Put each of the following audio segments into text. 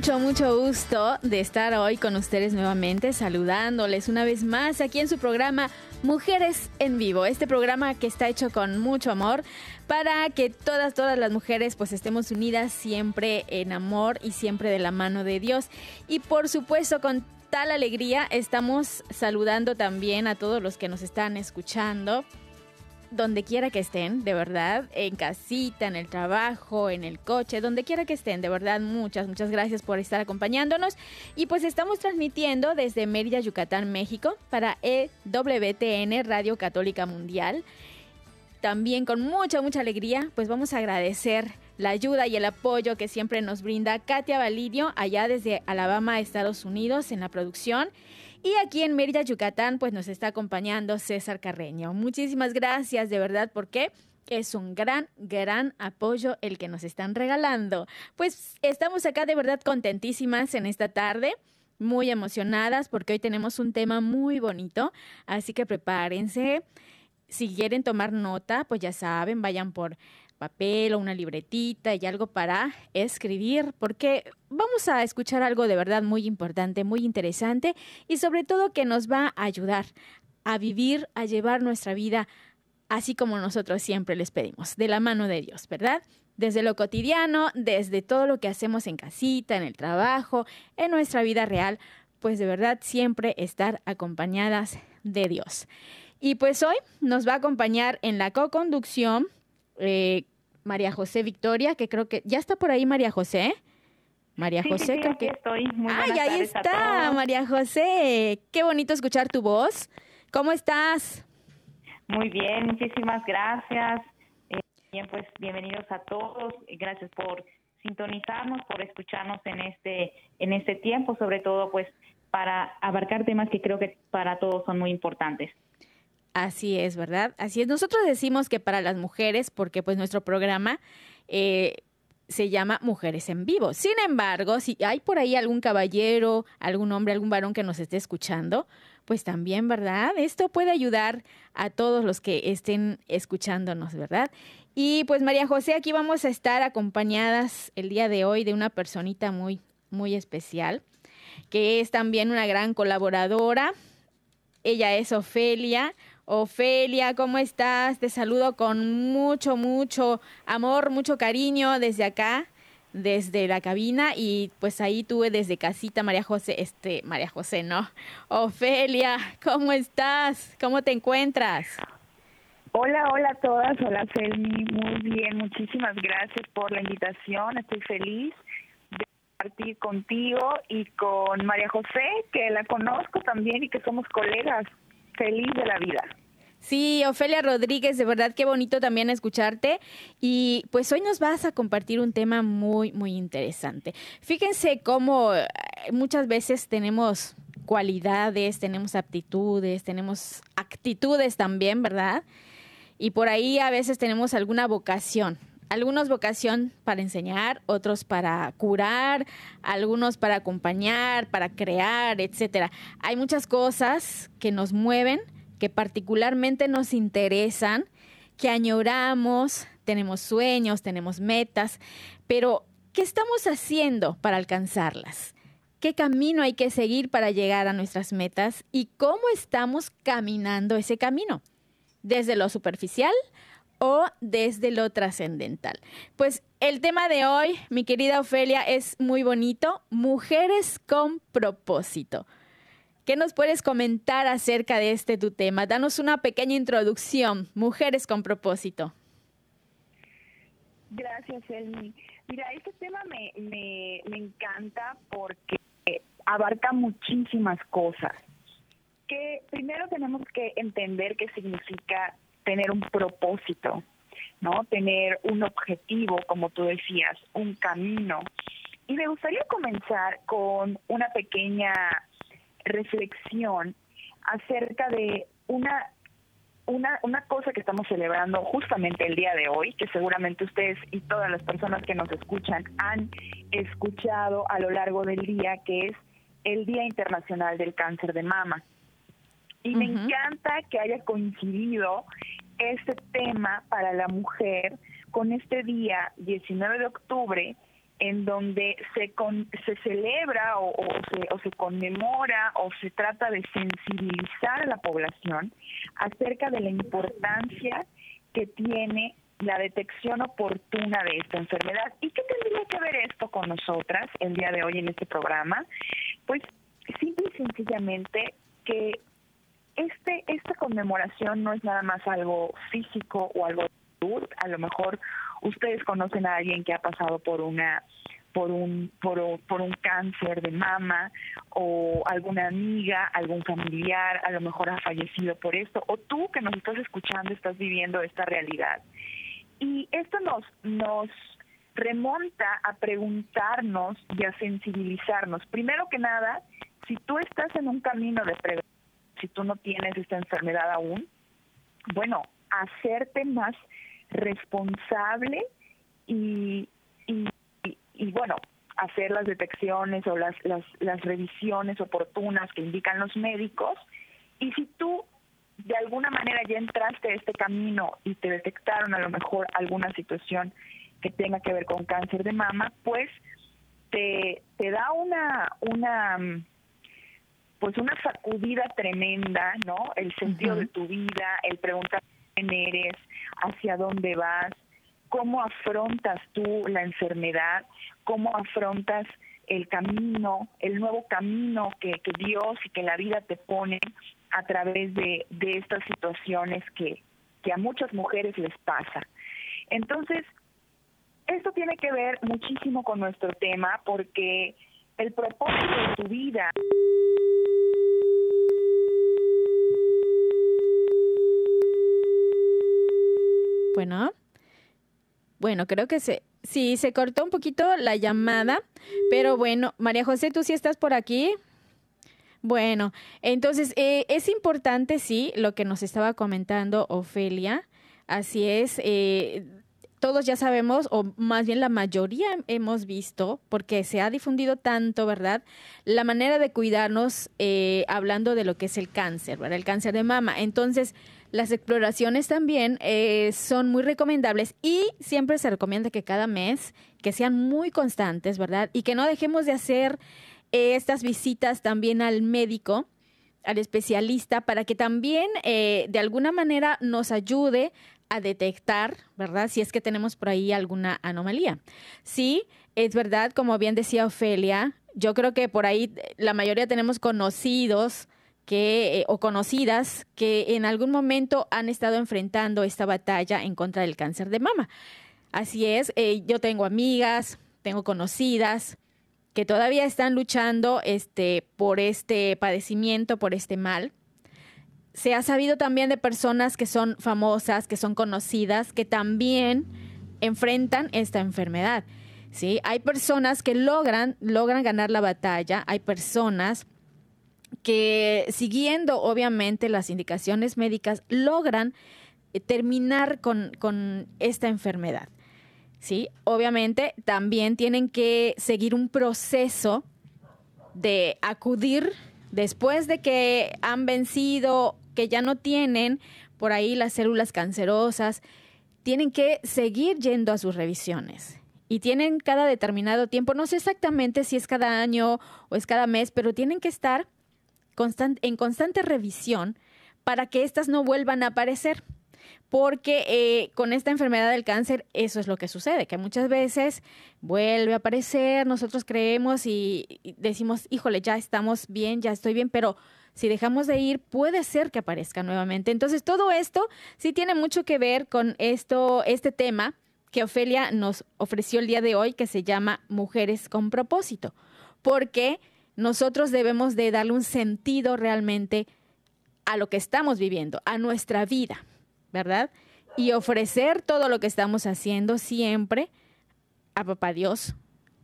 Mucho, mucho gusto de estar hoy con ustedes nuevamente, saludándoles una vez más aquí en su programa Mujeres en Vivo, este programa que está hecho con mucho amor para que todas, todas las mujeres pues estemos unidas siempre en amor y siempre de la mano de Dios. Y por supuesto con tal alegría estamos saludando también a todos los que nos están escuchando donde quiera que estén, de verdad, en casita, en el trabajo, en el coche, donde quiera que estén, de verdad, muchas, muchas gracias por estar acompañándonos. Y pues estamos transmitiendo desde Mérida, Yucatán, México, para EWTN, Radio Católica Mundial. También con mucha, mucha alegría, pues vamos a agradecer la ayuda y el apoyo que siempre nos brinda Katia Validio, allá desde Alabama, Estados Unidos, en la producción. Y aquí en Mérida, Yucatán, pues nos está acompañando César Carreño. Muchísimas gracias, de verdad, porque es un gran, gran apoyo el que nos están regalando. Pues estamos acá de verdad contentísimas en esta tarde muy emocionadas porque hoy tenemos un tema muy bonito, así que prepárense. Si quieren tomar nota, pues ya saben, vayan por papel o una libretita y algo para escribir, porque vamos a escuchar algo de verdad muy importante, muy interesante y sobre todo que nos va a ayudar a vivir, a llevar nuestra vida así como nosotros siempre les pedimos, de la mano de Dios, ¿verdad? Desde lo cotidiano, desde todo lo que hacemos en casita, en el trabajo, en nuestra vida real, pues de verdad siempre estar acompañadas de Dios. Y pues hoy nos va a acompañar en la co-conducción eh, María José Victoria, que creo que ya está por ahí María José. María Sí, José, sí, sí, creo aquí que... estoy. Muy ¡Ay, ahí está. María José! Qué bonito escuchar tu voz. ¿Cómo estás? Muy bien, muchísimas gracias. Eh, bien, pues bienvenidos a todos. Gracias por sintonizarnos, por escucharnos en este en este tiempo, sobre todo pues para abarcar temas que creo que para todos son muy importantes. Así es, ¿verdad? Así es. Nosotros decimos que para las mujeres, porque pues nuestro programa eh, se llama Mujeres en Vivo. Sin embargo, si hay por ahí algún caballero, algún hombre, algún varón que nos esté escuchando, pues también, ¿verdad? Esto puede ayudar a todos los que estén escuchándonos, ¿verdad? Y pues María José, aquí vamos a estar acompañadas el día de hoy de una personita muy, muy especial, que es también una gran colaboradora. Ella es Ofelia. Ofelia, ¿cómo estás? Te saludo con mucho, mucho amor, mucho cariño desde acá, desde la cabina y pues ahí tuve desde casita María José, este, María José, ¿no? Ofelia, ¿cómo estás? ¿Cómo te encuentras? Hola, hola a todas, hola Selmi, muy bien, muchísimas gracias por la invitación, estoy feliz de compartir contigo y con María José, que la conozco también y que somos colegas, feliz de la vida. Sí, Ofelia Rodríguez, de verdad qué bonito también escucharte. Y pues hoy nos vas a compartir un tema muy, muy interesante. Fíjense cómo eh, muchas veces tenemos cualidades, tenemos aptitudes, tenemos actitudes también, ¿verdad? Y por ahí a veces tenemos alguna vocación. Algunos vocación para enseñar, otros para curar, algunos para acompañar, para crear, etcétera. Hay muchas cosas que nos mueven que particularmente nos interesan, que añoramos, tenemos sueños, tenemos metas, pero ¿qué estamos haciendo para alcanzarlas? ¿Qué camino hay que seguir para llegar a nuestras metas? ¿Y cómo estamos caminando ese camino? ¿Desde lo superficial o desde lo trascendental. Pues el tema de hoy, mi querida Ofelia, es muy bonito, mujeres con propósito. ¿Qué nos puedes comentar acerca de este tu tema? Danos una pequeña introducción, mujeres con propósito. Gracias, Elmi. Mira, este tema me, me, me encanta porque abarca muchísimas cosas. Que primero tenemos que entender qué significa tener un propósito, ¿no? Tener un objetivo, como tú decías, un camino. Y me gustaría comenzar con una pequeña reflexión acerca de una, una, una cosa que estamos celebrando justamente el día de hoy, que seguramente ustedes y todas las personas que nos escuchan han escuchado a lo largo del día, que es el Día Internacional del Cáncer de Mama. Y me encanta que haya coincidido este tema para la mujer con este día 19 de octubre en donde se, se celebra o, se, o se conmemora o se trata de sensibilizar a la población acerca de la importancia que tiene la detección oportuna de esta enfermedad. ¿Y qué tendría que ver esto con nosotras el día de hoy en este programa? Pues simple y sencillamente que este esta conmemoración no es nada más algo físico o algo a lo mejor ustedes conocen a alguien que ha pasado por una por un por, por, un cáncer de mama o alguna amiga, algún familiar, a lo mejor ha fallecido por esto o tú que nos estás escuchando estás viviendo esta realidad. Y esto nos nos remonta a preguntarnos y a sensibilizarnos. Primero que nada, si tú estás en un camino de prevención, si tú no tienes esta enfermedad aún, bueno, hacerte más responsable y, y, bueno, hacer las detecciones o las, las, las revisiones oportunas que indican los médicos. Y si tú de alguna manera ya entraste a este camino y te detectaron a lo mejor alguna situación que tenga que ver con cáncer de mama, pues te, te da una, una pues una sacudida tremenda, ¿no? El sentido de tu vida, el preguntar quién eres, hacia dónde vas, cómo afrontas tú la enfermedad, cómo afrontas el camino, el nuevo camino que, que Dios y que la vida te pone a través de, de estas situaciones que, que a muchas mujeres les pasa. Entonces, esto tiene que ver muchísimo con nuestro tema porque el propósito de tu vida Bueno, bueno, creo que se, sí, se cortó un poquito la llamada, pero bueno, María José, ¿tú sí estás por aquí? Bueno, entonces eh, es importante, sí, lo que nos estaba comentando Ofelia. Así es, eh, todos ya sabemos, o más bien la mayoría hemos visto, porque se ha difundido tanto, ¿verdad? La manera de cuidarnos eh, hablando de lo que es el cáncer, ¿verdad? El cáncer de mama. Entonces, las exploraciones también eh, son muy recomendables y siempre se recomienda que cada mes, que sean muy constantes, ¿verdad? Y que no dejemos de hacer eh, estas visitas también al médico al especialista para que también de alguna manera nos ayude a detectar, ¿verdad? Si es que tenemos por ahí alguna anomalía. Sí, es verdad, como bien decía Ofelia, yo creo que por ahí la mayoría tenemos conocidos eh, o conocidas que en algún momento han estado enfrentando esta batalla en contra del cáncer de mama. Así es, eh, yo tengo amigas, tengo conocidas que todavía están luchando este, por este padecimiento, por este mal se ha sabido también de personas que son famosas, que son conocidas, que también enfrentan esta enfermedad. ¿sí? Hay personas que logran, logran ganar la batalla, hay personas que siguiendo obviamente las indicaciones médicas logran eh, terminar con, con esta enfermedad. ¿sí? Obviamente también tienen que seguir un proceso de acudir después de que han vencido que ya no tienen por ahí las células cancerosas, tienen que seguir yendo a sus revisiones. Y tienen cada determinado tiempo, no sé exactamente si es cada año o es cada mes, pero tienen que estar en constante revisión para que éstas no vuelvan a aparecer. porque eh, con esta enfermedad del cáncer eso es lo que sucede, que muchas veces vuelve a aparecer, nosotros creemos y, decimos, híjole, ya estamos bien, ya estoy bien, pero si dejamos de ir, puede ser que aparezca nuevamente. Entonces, todo esto sí tiene mucho que ver con esto, este tema que Ofelia nos ofreció el día de hoy, que se llama Mujeres con propósito, porque nosotros debemos de darle un sentido realmente a lo que estamos viviendo, a nuestra vida, ¿verdad? Y ofrecer todo lo que estamos haciendo siempre a Papá Dios.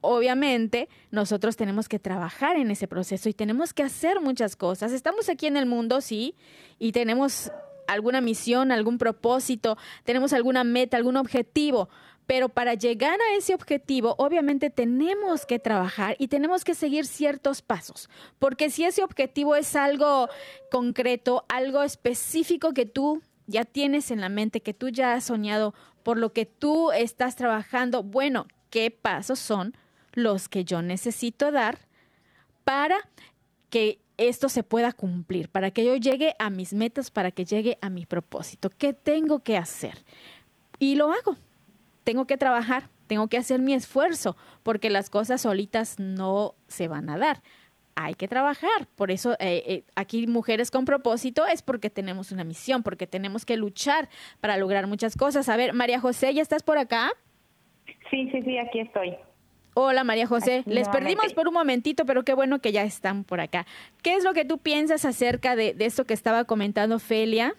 Obviamente, nosotros tenemos que trabajar en ese proceso y tenemos que hacer muchas cosas. Estamos aquí en el mundo, sí, y tenemos alguna misión, algún propósito, tenemos alguna meta, algún objetivo, pero para llegar a ese objetivo, obviamente tenemos que trabajar y tenemos que seguir ciertos pasos, porque si ese objetivo es algo concreto, algo específico que tú ya tienes en la mente, que tú ya has soñado, por lo que tú estás trabajando, bueno, ¿qué pasos son los que yo necesito dar para que esto se pueda cumplir, para que yo llegue a mis metas, para que llegue a mi propósito? ¿Qué tengo que hacer? Y lo hago tengo que trabajar, tengo que hacer mi esfuerzo, porque las cosas solitas no se van a dar. Hay que trabajar. Por eso eh, eh, aquí Mujeres con propósito es porque tenemos una misión, porque tenemos que luchar para lograr muchas cosas. A ver, María José, ¿ya estás por acá? Sí, sí, sí, aquí estoy. Hola María José, les perdimos por un momentito, pero qué bueno que ya están por acá. ¿Qué es lo que tú piensas acerca de, de esto que estaba comentando Felia,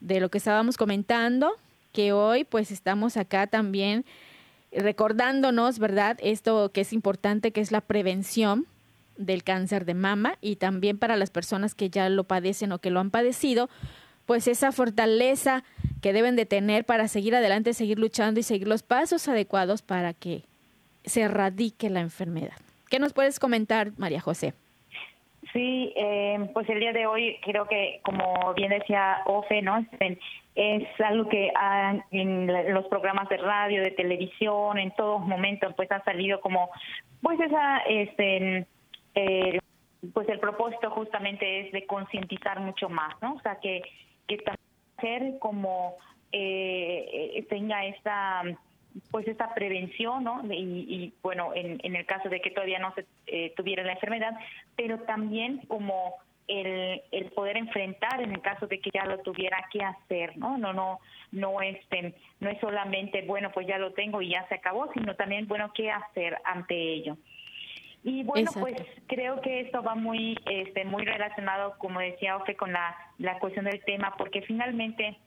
de lo que estábamos comentando? Que hoy pues estamos acá también recordándonos, ¿verdad? Esto que es importante, que es la prevención del cáncer de mama y también para las personas que ya lo padecen o que lo han padecido, pues esa fortaleza que deben de tener para seguir adelante, seguir luchando y seguir los pasos adecuados para que se erradique la enfermedad. ¿Qué nos puedes comentar, María José? Sí, eh, pues el día de hoy creo que, como bien decía Ofe, ¿no? Es algo que en los programas de radio, de televisión, en todos momentos, pues ha salido como, pues esa, este, eh, pues el propósito justamente es de concientizar mucho más, ¿no? O sea, que, que hacer como eh, eh, tenga esta pues esta prevención, ¿no? Y, y bueno, en, en, el caso de que todavía no se eh, tuviera la enfermedad, pero también como el, el poder enfrentar en el caso de que ya lo tuviera que hacer, ¿no? No, no, no este, no es solamente bueno pues ya lo tengo y ya se acabó, sino también bueno qué hacer ante ello. Y bueno, pues creo que esto va muy, este, muy relacionado, como decía Ofe, con la, la cuestión del tema, porque finalmente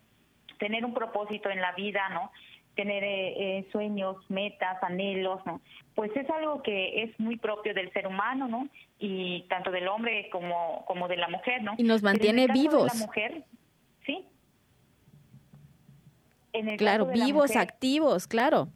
tener un propósito en la vida, ¿no? Tener eh, eh, sueños, metas, anhelos, ¿no? Pues es algo que es muy propio del ser humano, ¿no? Y tanto del hombre como, como de la mujer, ¿no? Y nos mantiene vivos. la mujer, ¿sí? claro, vivos, activos, claro.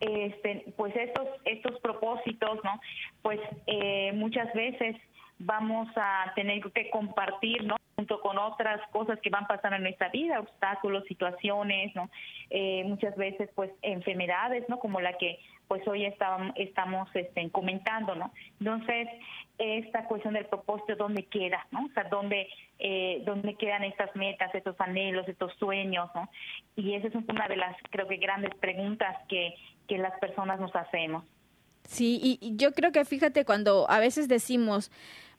Este, pues estos, estos propósitos, ¿no? Pues eh, muchas veces vamos a tener que compartir, ¿no? junto con otras cosas que van pasando en nuestra vida, obstáculos, situaciones, ¿no? Eh, muchas veces, pues, enfermedades, ¿no? Como la que, pues, hoy estamos, estamos este, comentando, ¿no? Entonces, esta cuestión del propósito, ¿dónde queda, no? O sea, ¿dónde, eh, ¿dónde quedan estas metas, estos anhelos, estos sueños, ¿no? Y esa es una de las, creo que, grandes preguntas que, que las personas nos hacemos. Sí, y yo creo que fíjate cuando a veces decimos,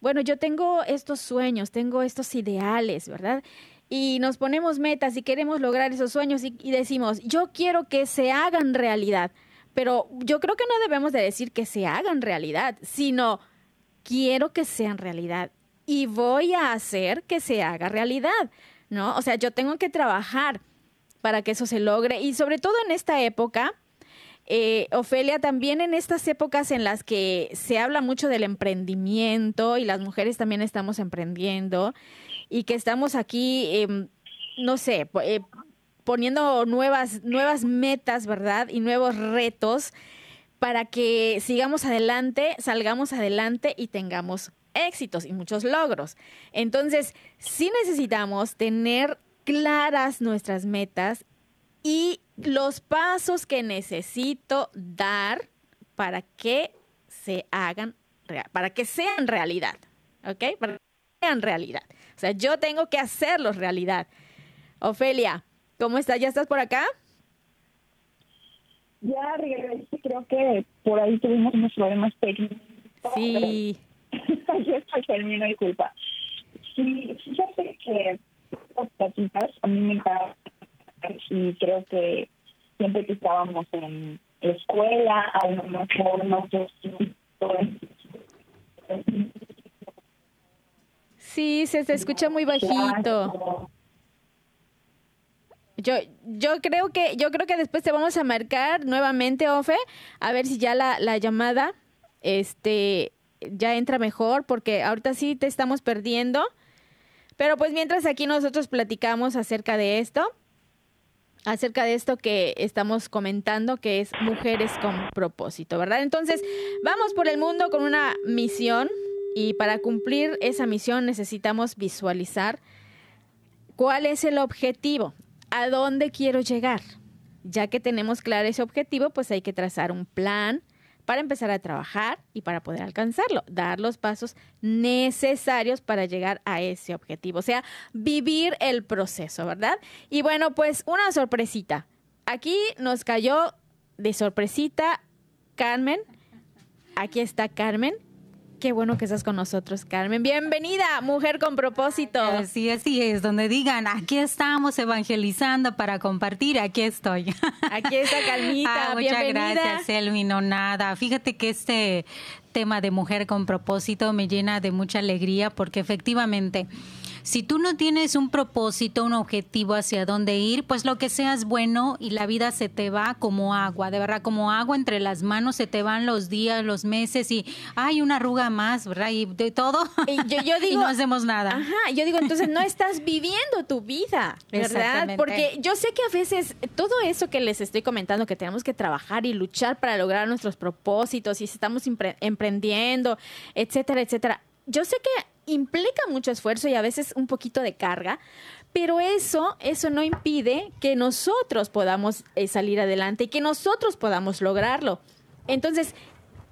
bueno, yo tengo estos sueños, tengo estos ideales, ¿verdad? Y nos ponemos metas y queremos lograr esos sueños y, decimos, yo quiero que se hagan realidad. Pero yo creo que no debemos de decir que se hagan realidad, sino quiero que sean realidad y voy a hacer que se haga realidad, ¿no? O sea, yo tengo que trabajar para que eso se logre y sobre todo en esta época, eh, Ofelia, también en estas épocas en las que se habla mucho del emprendimiento y las mujeres también estamos emprendiendo y que estamos aquí, em, no sé, eh, poniendo nuevas, nuevas metas, ¿verdad? Y nuevos retos para que sigamos adelante, salgamos adelante y tengamos éxitos y muchos logros. Entonces, sí necesitamos tener claras nuestras metas y los pasos que necesito dar para que se hagan, para que sean realidad, ¿ok? Para que sean realidad. O sea, yo tengo que hacerlos realidad. Ofelia, ¿Cómo estás? ¿Ya estás por acá? Ya regresé, creo que por ahí tuvimos unos problemas técnicos. Sí. Yo estoy mi disculpa. Sí, fíjate que a mí me encanta y creo que siempre que estábamos en escuela, a lo mejor nosotros Sí, se te escucha muy bajito. Yo, yo creo que, yo creo que después te vamos a marcar nuevamente, Ofe, a ver si ya la, la llamada, este, ya entra mejor, porque ahorita sí te estamos perdiendo. Pero pues mientras aquí nosotros platicamos acerca de esto, acerca de esto que estamos comentando, que es mujeres con propósito, ¿verdad? Entonces, vamos por el mundo con una misión y para cumplir esa misión necesitamos visualizar cuál es el objetivo, a dónde quiero llegar. Ya que tenemos claro ese objetivo, pues hay que trazar un plan, para empezar a trabajar y para poder alcanzarlo, dar los pasos necesarios para llegar a ese objetivo, o sea, vivir el proceso, ¿verdad? Y bueno, pues una sorpresita. Aquí nos cayó de sorpresita Carmen. Aquí está Carmen Qué bueno que estás con nosotros, Carmen. Bienvenida, mujer con propósito. Así, así es, donde digan, aquí estamos evangelizando para compartir, aquí estoy. Aquí está Calmita, ah, muchas gracias, Elmi, no nada. Fíjate que este tema de mujer con propósito me llena de mucha alegría porque efectivamente si tú no tienes un propósito, un objetivo hacia dónde ir, pues lo que seas bueno y la vida se te va como agua, de verdad, como agua entre las manos se te van los días, los meses y hay una arruga más, ¿verdad? Y de todo. Y yo, digo, no hacemos nada. Ajá, yo digo, entonces no estás viviendo tu vida, ¿verdad? Porque yo sé que a veces todo eso que les estoy comentando, que tenemos que trabajar y luchar para lograr nuestros propósitos y estamos emprendiendo, etcétera, etcétera. Yo sé que implica mucho esfuerzo y a veces un poquito de carga, pero eso, eso no impide que nosotros podamos eh, salir adelante y que nosotros podamos lograrlo. Entonces,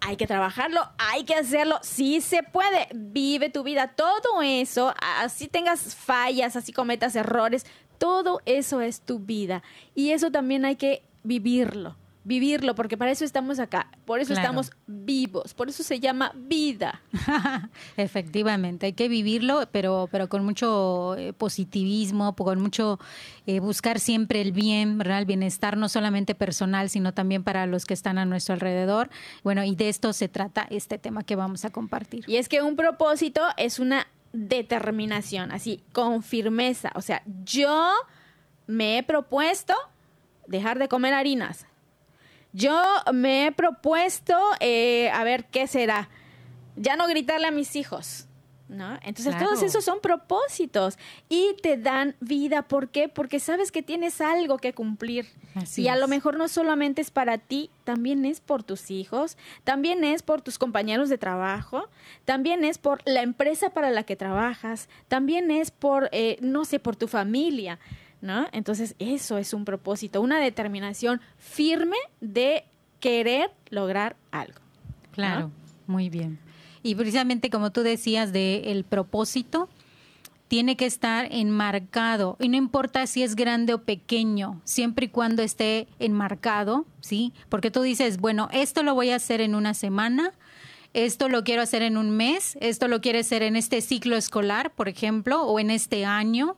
hay que trabajarlo, hay que hacerlo, sí se puede, vive tu vida, todo eso, así tengas fallas, así cometas errores, todo eso es tu vida. Y eso también hay que vivirlo vivirlo, porque para eso estamos acá, por eso estamos vivos, por eso se llama vida. Efectivamente, hay que vivirlo, pero, pero con mucho eh, positivismo, con mucho eh, buscar siempre el bien, ¿verdad? el bienestar, no solamente personal, sino también para los que están a nuestro alrededor. Bueno, y de esto se trata este tema que vamos a compartir. Y es que un propósito es una determinación, así, con firmeza. O sea, yo me he propuesto dejar de comer harinas yo me he propuesto, eh, a ver, ¿qué será? Ya no gritarle a mis hijos. ¿No? Entonces todos esos son propósitos y te dan vida. ¿Por qué? Porque sabes que tienes algo que cumplir. y a lo mejor no solamente es para ti, también es por tus hijos, también es por tus compañeros de trabajo, también es por la empresa para la que trabajas, también es por, eh, no sé, por tu familia. ¿No? Entonces, eso es un propósito, una determinación firme de querer lograr algo. Claro, muy bien. Y precisamente como tú decías de el propósito, tiene que estar enmarcado y no importa si es grande o pequeño, siempre y cuando esté enmarcado, ¿sí? Porque tú dices, bueno, esto lo voy a hacer en una semana, esto lo quiero hacer en un mes, esto lo quiero hacer en este ciclo escolar, por ejemplo, o en este año,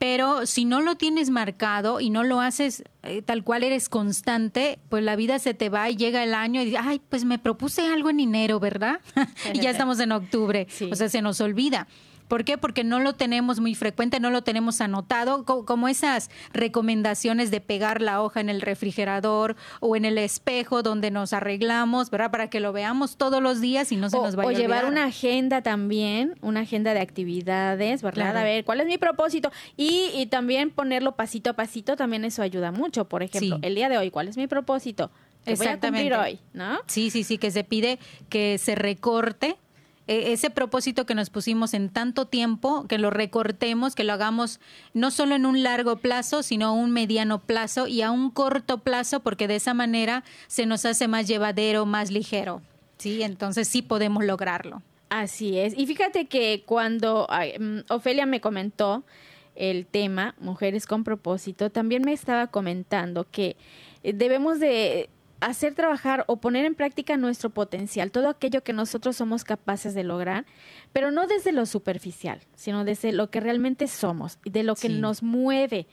pero si no lo tienes marcado y no lo haces eh, tal cual eres constante, pues la vida se te va y llega el año y dices, ay, pues me propuse algo en enero, ¿verdad? y ya estamos en octubre, o sea, se nos olvida. ¿Por qué? Porque no lo tenemos muy frecuente, no lo tenemos anotado, como esas recomendaciones de pegar la hoja en el refrigerador o en el espejo donde nos arreglamos, ¿verdad? Para que lo veamos todos los días y no se nos vaya a O llevar una agenda también, una agenda de actividades, ¿verdad? A ver, ¿cuál es mi propósito? Y, y, también ponerlo pasito a pasito, también eso ayuda mucho. Por ejemplo, el día de hoy, ¿cuál es mi propósito? Exactamente. Voy a hoy, ¿no? Sí, sí, sí, que se pide que se recorte ese propósito que nos pusimos en tanto tiempo, que lo recortemos, que lo hagamos no solo en un largo plazo, sino un mediano plazo y a un corto plazo, porque de esa manera se nos hace más llevadero, más ligero. Sí, entonces sí podemos lograrlo. Así es. Y fíjate que cuando mm, Ofelia me comentó, el tema Mujeres con propósito, también me estaba comentando que eh, debemos de hacer trabajar o poner en práctica nuestro potencial, todo aquello que nosotros somos capaces de lograr, pero no desde lo superficial, sino desde lo que realmente somos y de lo que nos mueve,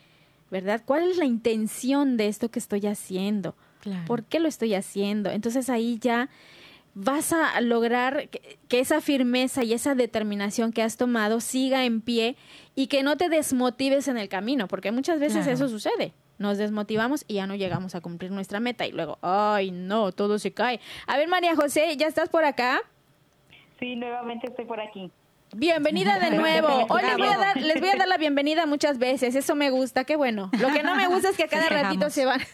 ¿verdad? ¿Cuál es la intención de esto que estoy haciendo? ¿Por qué lo estoy haciendo? Entonces ahí ya vas a lograr que, esa firmeza y esa determinación que has tomado siga en pie y que no te desmotives en el camino, porque muchas veces eso sucede. Nos desmotivamos y ya no llegamos a cumplir nuestra meta y luego, ay, no, todo se cae. A ver, María José, ¿ya estás por acá? Sí, nuevamente estoy por aquí. Bienvenida de nuevo. Hoy les voy, a dar, les voy a dar la bienvenida muchas veces. Eso me gusta, qué bueno. Lo que no me gusta es que a cada ratito se van.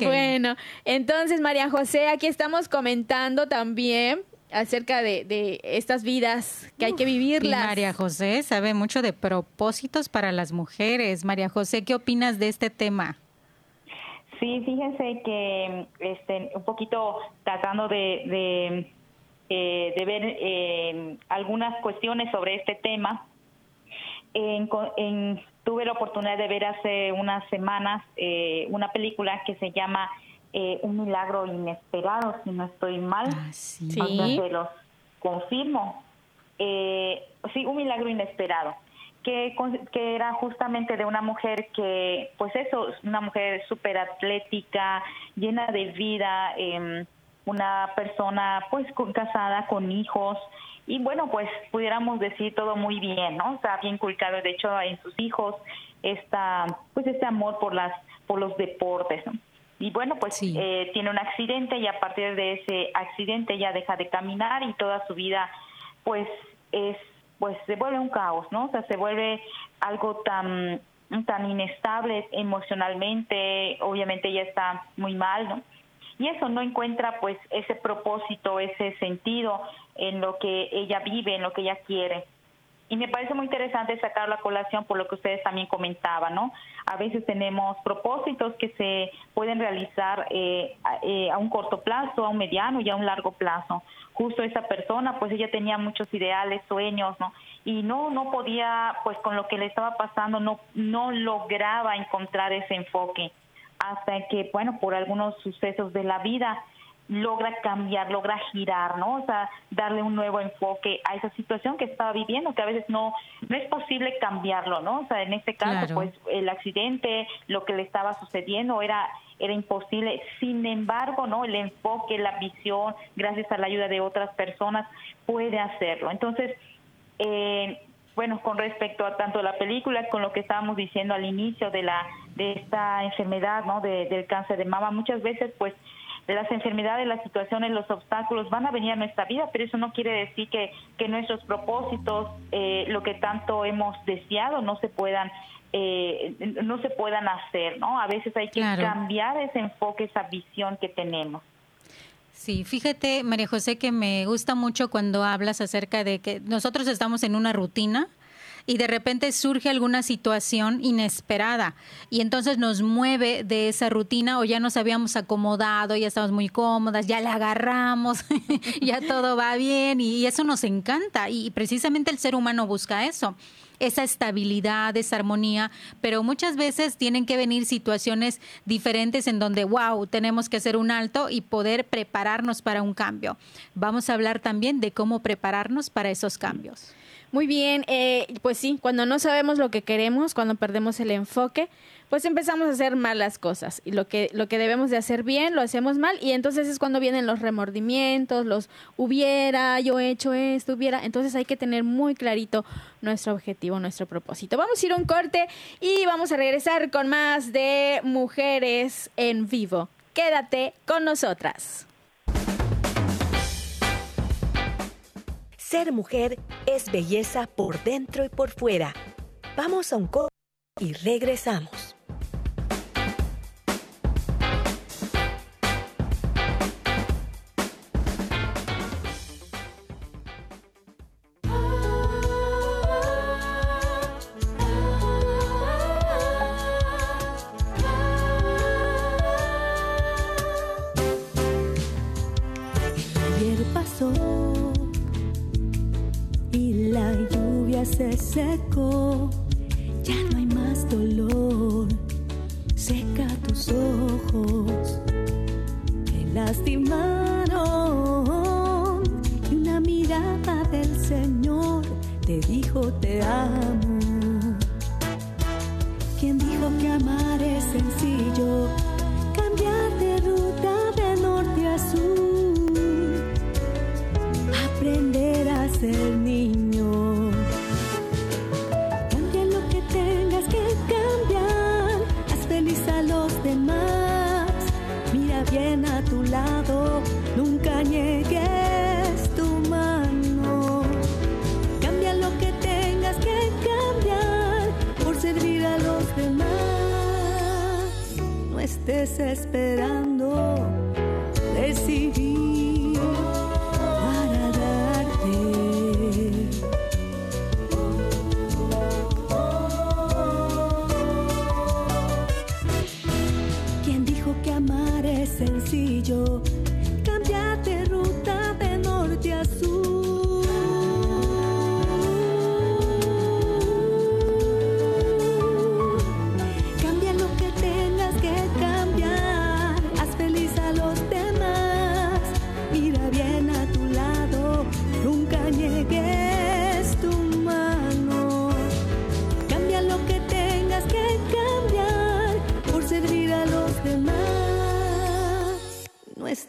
Bueno, entonces María José, aquí estamos comentando también acerca de, estas vidas que hay que vivirlas. María José sabe mucho de propósitos para las mujeres. María José, ¿qué opinas de este tema? Sí, fíjense que este, un poquito tratando de, de, eh, ver eh, algunas cuestiones sobre este tema. En, en, tuve la oportunidad de ver hace unas semanas eh, una película que se llama eh, Un milagro inesperado, si no estoy mal. Ah, sí. Se los confirmo. Eh, sí, Un milagro inesperado. Que, que era justamente de una mujer que, pues eso, una mujer súper atlética, llena de vida, eh, una persona pues casada con hijos, y bueno, pues pudiéramos decir todo muy bien, ¿no? Está bien inculcado, de hecho, en sus hijos esta, pues este amor por las, por los deportes, ¿no? Y bueno, pues eh, tiene un accidente y a partir de ese accidente ya deja de caminar y toda su vida, pues es, pues se vuelve un caos, ¿no? O sea, se vuelve algo tan tan inestable emocionalmente, obviamente ella está muy mal, ¿no? Y eso no encuentra pues ese propósito, ese sentido en lo que ella vive, en lo que ella quiere. Y me parece muy interesante sacar la colación por lo que ustedes también comentaban, ¿no? A veces tenemos propósitos que se pueden realizar eh, eh, a, un corto plazo, a un mediano y a un largo plazo. Justo esa persona, pues ella tenía muchos ideales, sueños, ¿no? Y no, no podía, pues con lo que le estaba pasando, no, no lograba encontrar ese enfoque hasta que, bueno, por algunos sucesos de la vida, logra cambiar, logra girar, ¿no? O sea, darle un nuevo enfoque a esa situación que estaba viviendo, que a veces no no es posible cambiarlo, ¿no? O sea, en este caso, pues el accidente, lo que le estaba sucediendo era era imposible. Sin embargo, ¿no? El enfoque, la visión, gracias a la ayuda de otras personas, puede hacerlo. Entonces, eh, bueno, con respecto a tanto la película con lo que estábamos diciendo al inicio de la de esta enfermedad, ¿no? del cáncer de mama, muchas veces, pues las enfermedades, las situaciones, los obstáculos van a venir a nuestra vida, pero eso no quiere decir que, que nuestros propósitos, eh, lo que tanto hemos deseado, no se puedan eh, no se puedan hacer, ¿no? A veces hay que cambiar ese enfoque, esa visión que tenemos. Sí, fíjate, María José, que me gusta mucho cuando hablas acerca de que nosotros estamos en una rutina, y de repente surge alguna situación inesperada y entonces nos mueve de esa rutina o ya nos habíamos acomodado, ya estamos muy cómodas, ya la agarramos, ya todo va bien y eso nos encanta y precisamente el ser humano busca eso esa estabilidad, esa armonía, pero muchas veces tienen que venir situaciones diferentes en donde, wow, tenemos que hacer un alto y poder prepararnos para un cambio. Vamos a hablar también de cómo prepararnos para esos cambios. Muy bien, eh, pues sí, cuando no sabemos lo que queremos, cuando perdemos el enfoque, pues empezamos a hacer malas cosas y lo que lo que debemos de hacer bien lo hacemos mal y entonces es cuando vienen los remordimientos, los hubiera yo hecho esto, hubiera, entonces hay que tener muy clarito nuestro objetivo, nuestro propósito. Vamos a ir a un corte y vamos a regresar con más de mujeres en vivo. Quédate con nosotras. Ser mujer es belleza por dentro y por fuera. Vamos a un corte y regresamos.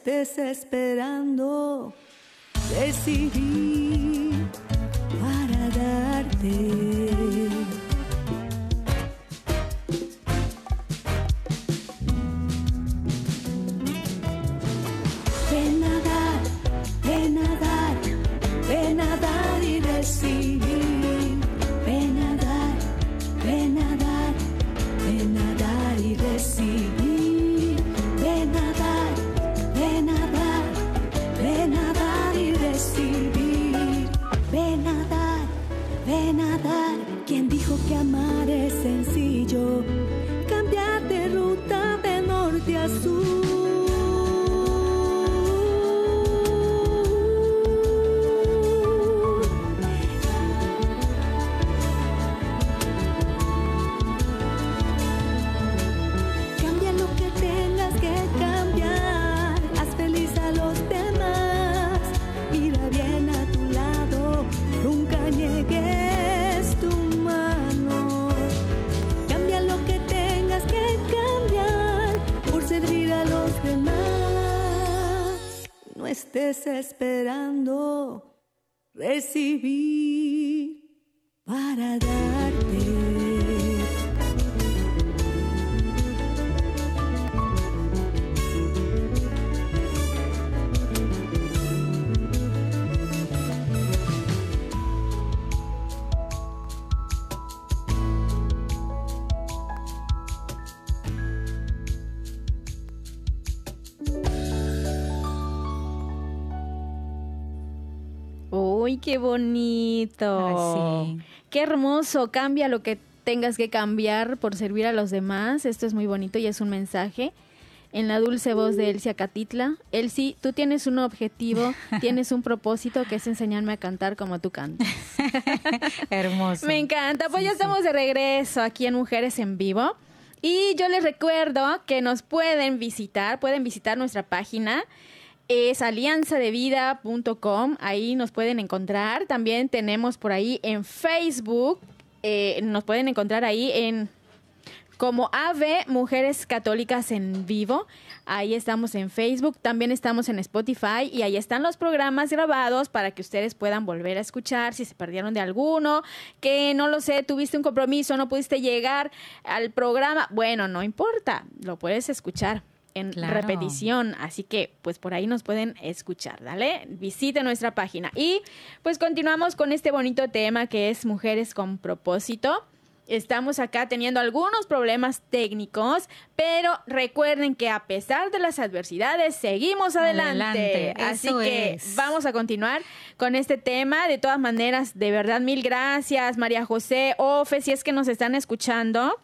Estés esperando recibir para darte. Estés esperando recibir qué bonito. Ay, sí. Qué hermoso. Cambia lo que tengas que cambiar por servir a los demás. Esto es muy bonito y es un mensaje. En la dulce voz de Elsia Catitla. Elsie, tú tienes un objetivo, tienes un propósito que es enseñarme a cantar como tú cantas. Hermoso. Me encanta. Pues Sí, ya sí. estamos de regreso aquí en Mujeres en Vivo. Y yo les recuerdo que nos pueden visitar, pueden visitar nuestra página. Es alianzadevida.com, ahí nos pueden encontrar. También tenemos por ahí en Facebook, eh, nos pueden encontrar ahí en como AVE Mujeres Católicas en Vivo. Ahí estamos en Facebook, también estamos en Spotify y ahí están los programas grabados para que ustedes puedan volver a escuchar si se perdieron de alguno, que no lo sé, tuviste un compromiso, no pudiste llegar al programa. Bueno, no importa, lo puedes escuchar en Claro. repetición, así que pues por ahí nos pueden escuchar, ¿dale? Visite nuestra página. Y pues continuamos con este bonito tema que es Mujeres con propósito. Estamos acá teniendo algunos problemas técnicos, pero recuerden que a pesar de las adversidades, seguimos adelante. Adelante, Así que es. vamos a continuar con este tema. De todas maneras, de verdad, mil gracias, María José, Ofe, si es que nos están escuchando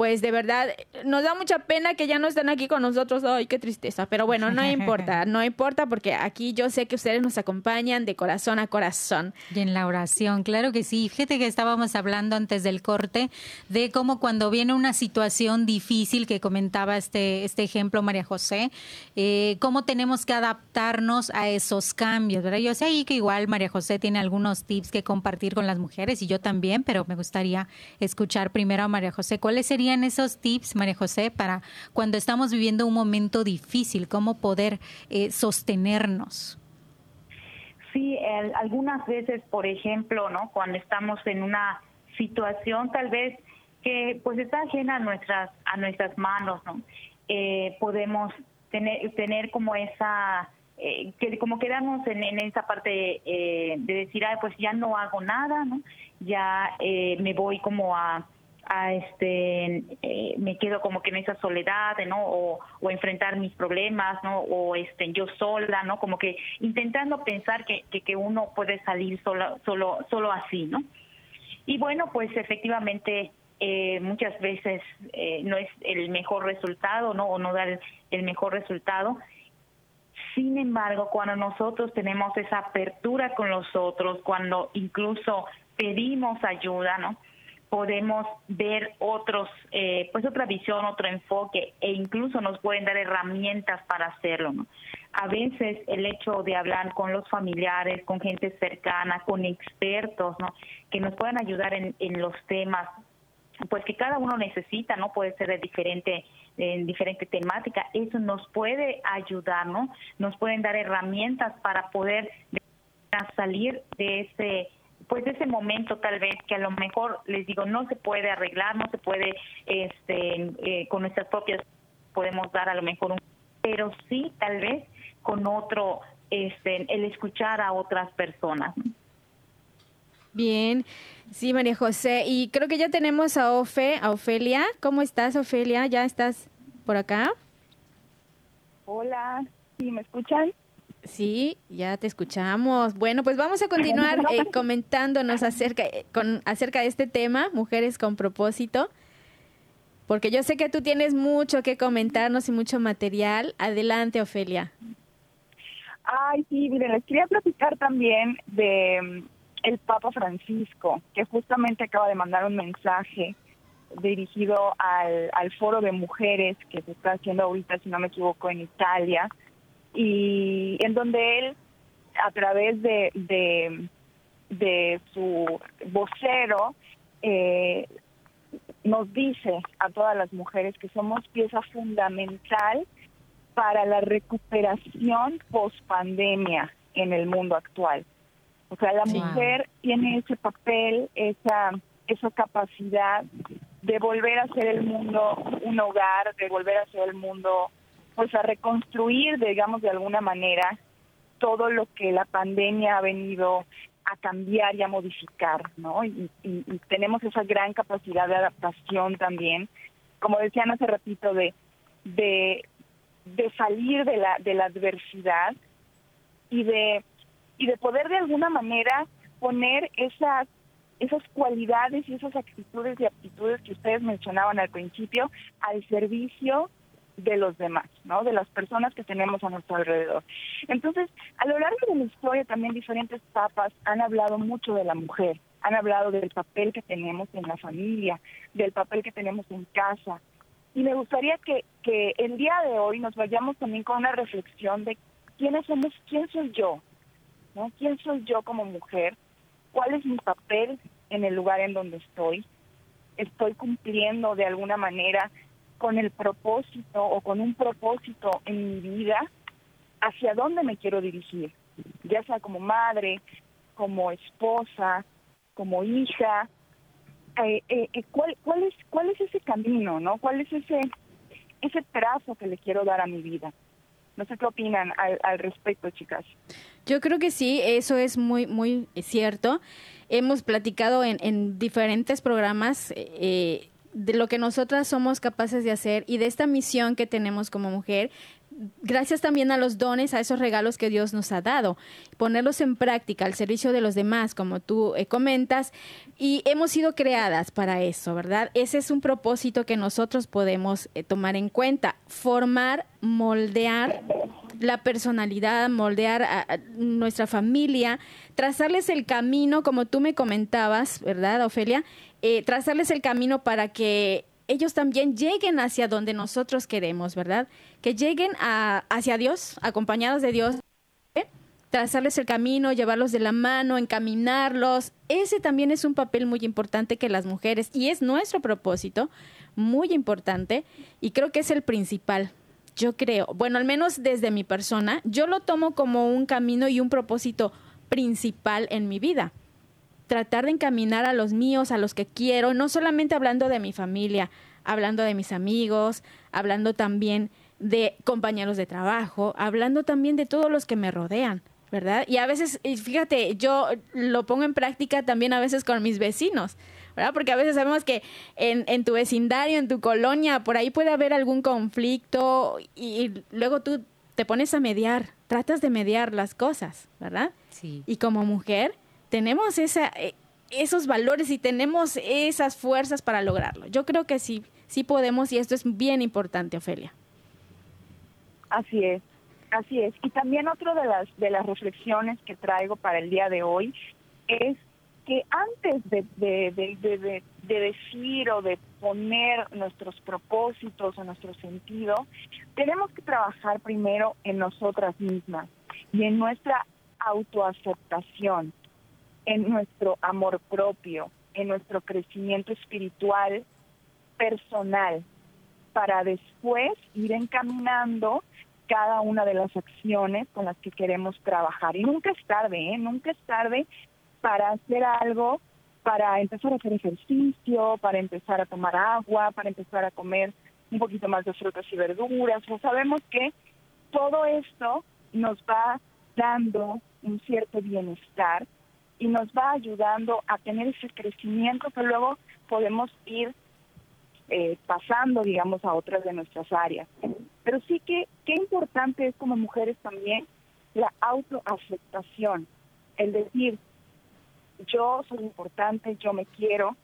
pues de verdad nos da mucha pena que ya no estén aquí con nosotros. Ay, qué tristeza. Pero bueno, no importa, no importa porque aquí yo sé que ustedes nos acompañan de corazón a corazón. Y en la oración, claro que sí. Fíjate que estábamos hablando antes del corte de cómo cuando viene una situación difícil que comentaba este, este ejemplo María José, eh, cómo tenemos que adaptarnos a esos cambios, ¿verdad? Yo sé ahí que igual María José tiene algunos tips que compartir con las mujeres y yo también, pero me gustaría escuchar primero a María José. ¿Cuáles serían esos tips, María José, para cuando estamos viviendo un momento difícil, cómo poder eh, sostenernos? Sí, algunas veces, por ejemplo, ¿no? Cuando estamos en una situación tal vez que pues está ajena a nuestras a nuestras manos, ¿no? Eh, podemos tener tener como esa eh, que como quedamos en, en esa parte eh, de decir, Ay, pues ya no hago nada, ¿no? Ya eh, me voy como a, a este, eh, me quedo como que en esa soledad, ¿no? O, o, enfrentar mis problemas, ¿no? O este, yo sola, ¿no? Como que intentando pensar que, uno puede salir solo, solo, solo así, ¿no? Y bueno, pues efectivamente eh, muchas veces eh, no es el mejor resultado, ¿no? O no dar el, el mejor resultado. Sin embargo, cuando nosotros tenemos esa apertura con los otros, cuando incluso pedimos ayuda, ¿no? Podemos ver otros, eh, pues otra visión, otro enfoque, e incluso nos pueden dar herramientas para hacerlo, ¿no? A veces el hecho de hablar con los familiares, con gente cercana, con expertos, ¿no? Que nos puedan ayudar en, en los temas, pues que cada uno necesita, ¿no? Puede ser de diferente en diferente temática, eso nos puede ayudar, ¿no? Nos pueden dar herramientas para poder salir de ese pues de ese momento tal vez que a lo mejor les digo no se puede arreglar, no se puede este eh, con nuestras propias podemos dar a lo mejor un pero sí tal vez con otro este el escuchar a otras personas. Bien, sí, María José. Y creo que ya tenemos a Ofe, a Ofelia. ¿Cómo estás, Ofelia? ¿Ya estás por acá? Hola, ¿sí me escuchan? Sí, ya te escuchamos. Bueno, pues vamos a continuar eh, comentándonos acerca, eh, con, acerca de este tema, Mujeres con propósito, porque yo sé que tú tienes mucho que comentarnos y mucho material. Adelante, Ofelia. Ay, sí, miren, les quería platicar también de el Papa Francisco, que justamente acaba de mandar un mensaje dirigido al, al foro de mujeres que se está haciendo ahorita, si no me equivoco, en Italia, y en donde él, a través de, de, de su vocero, eh, nos dice a todas las mujeres que somos pieza fundamental para la recuperación post pandemia en el mundo actual. O sea, la mujer tiene ese papel, esa, esa capacidad de volver a hacer el mundo un hogar, de volver a hacer el mundo, pues a reconstruir, digamos, de alguna manera todo lo que la pandemia ha venido a cambiar y a modificar, ¿no? Y, tenemos esa gran capacidad de adaptación también, como decían hace ratito, de, de, de salir de la, de la adversidad y de y de poder de alguna manera poner esas esas cualidades y esas actitudes y aptitudes que ustedes mencionaban al principio al servicio de los demás, ¿no? De las personas que tenemos a nuestro alrededor. Entonces, a lo largo de la historia también diferentes papas han hablado mucho de la mujer, han hablado del papel que tenemos en la familia, del papel que tenemos en casa. Y me gustaría que, que el día de hoy nos vayamos también con una reflexión de quiénes somos, quién soy yo, ¿no? ¿Quién soy yo como mujer? ¿Cuál es mi papel en el lugar en donde estoy? ¿Estoy cumpliendo de alguna manera con el propósito o con un propósito en mi vida? ¿Hacia dónde me quiero dirigir? Ya sea como madre, como esposa, como hija. Eh, eh, eh, ¿cuál, cuál, es, ¿Cuál es ese camino, no? ¿Cuál es ese, ese trazo que le quiero dar a mi vida? No sé qué opinan al, respecto, chicas. Yo creo que sí, eso es muy, muy cierto. Hemos platicado en, en diferentes programas de lo que nosotras somos capaces de hacer y de esta misión que tenemos como mujer gracias también a los dones, a esos regalos que Dios nos ha dado, ponerlos en práctica al servicio de los demás, como tú eh, comentas, y hemos sido creadas para eso, ¿verdad? Ese es un propósito que nosotros podemos eh, tomar en cuenta, formar, moldear la personalidad, moldear a, nuestra familia, trazarles el camino, como tú me comentabas, ¿verdad, Ofelia? Eh, trazarles el camino para que ellos también lleguen hacia donde nosotros queremos, ¿verdad? Que lleguen a, hacia Dios, acompañados de Dios, ¿eh? trazarles el camino, llevarlos de la mano, encaminarlos. Ese también es un papel muy importante que las mujeres, y es nuestro propósito, muy importante, y creo que es el principal. Yo creo, bueno, al menos desde mi persona, yo lo tomo como un camino y un propósito principal en mi vida tratar de encaminar a los míos, a los que quiero, no solamente hablando de mi familia, hablando de mis amigos, hablando también de compañeros de trabajo, hablando también de todos los que me rodean, ¿verdad? Y a veces, fíjate, yo lo pongo en práctica también a veces con mis vecinos, ¿verdad? Porque a veces sabemos que en, en tu vecindario, en tu colonia, por ahí puede haber algún conflicto y, luego tú te pones a mediar, tratas de mediar las cosas, ¿verdad? Sí. Y como mujer, tenemos esa, eh, esos valores y tenemos esas fuerzas para lograrlo. Yo creo que sí, sí podemos y esto es bien importante, Ofelia. Así es, así es. Y también otra de las, de las reflexiones que traigo para el día de hoy es que antes de, de, de, de, decir o de poner nuestros propósitos o nuestro sentido, tenemos que trabajar primero en nosotras mismas y en nuestra autoaceptación en nuestro amor propio, en nuestro crecimiento espiritual, personal, para después ir encaminando cada una de las acciones con las que queremos trabajar. Y nunca es tarde, ¿eh? Nunca es tarde para hacer algo, para empezar a hacer ejercicio, para empezar a tomar agua, para empezar a comer un poquito más de frutas y verduras. Sabemos que todo esto nos va dando un cierto bienestar y nos va ayudando a tener ese crecimiento que luego podemos ir eh, pasando, digamos, a otras de nuestras áreas. Pero sí que qué importante es como mujeres también la autoaceptación, el decir, yo soy importante, yo me quiero,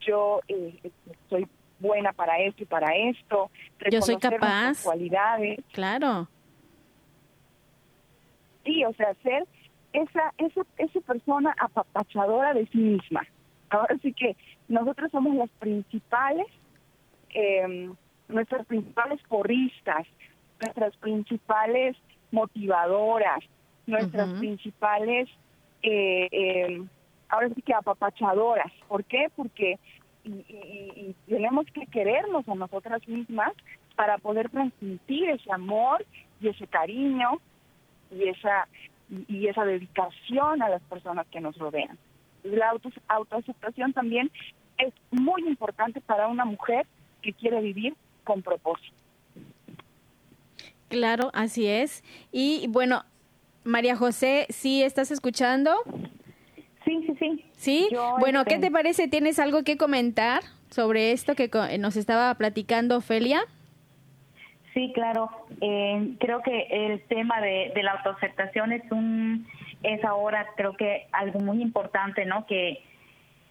yo eh, soy buena para esto y para esto, yo soy capaz, cualidades. Claro. Sí, o sea, ser esa, esa, esa persona apapachadora de sí misma. Ahora sí que nosotros somos las principales, eh, nuestras principales porristas, nuestras principales motivadoras, nuestras principales, eh, eh, ahora sí que apapachadoras. ¿Por qué? Porque tenemos que querernos a nosotras mismas para poder transmitir ese amor y ese cariño y esa y, esa dedicación a las personas que nos rodean. La auto, autoaceptación también es muy importante para una mujer que quiere vivir con propósito. Claro, así es. Y bueno, María José, ¿sí estás escuchando? Sí, sí, sí. ¿Sí? bueno, ¿qué te parece? ¿Tienes algo que comentar sobre esto que nos estaba platicando Ofelia? Sí, claro. Eh, creo que el tema de, la autoaceptación es un es ahora creo que algo muy importante, ¿no? Que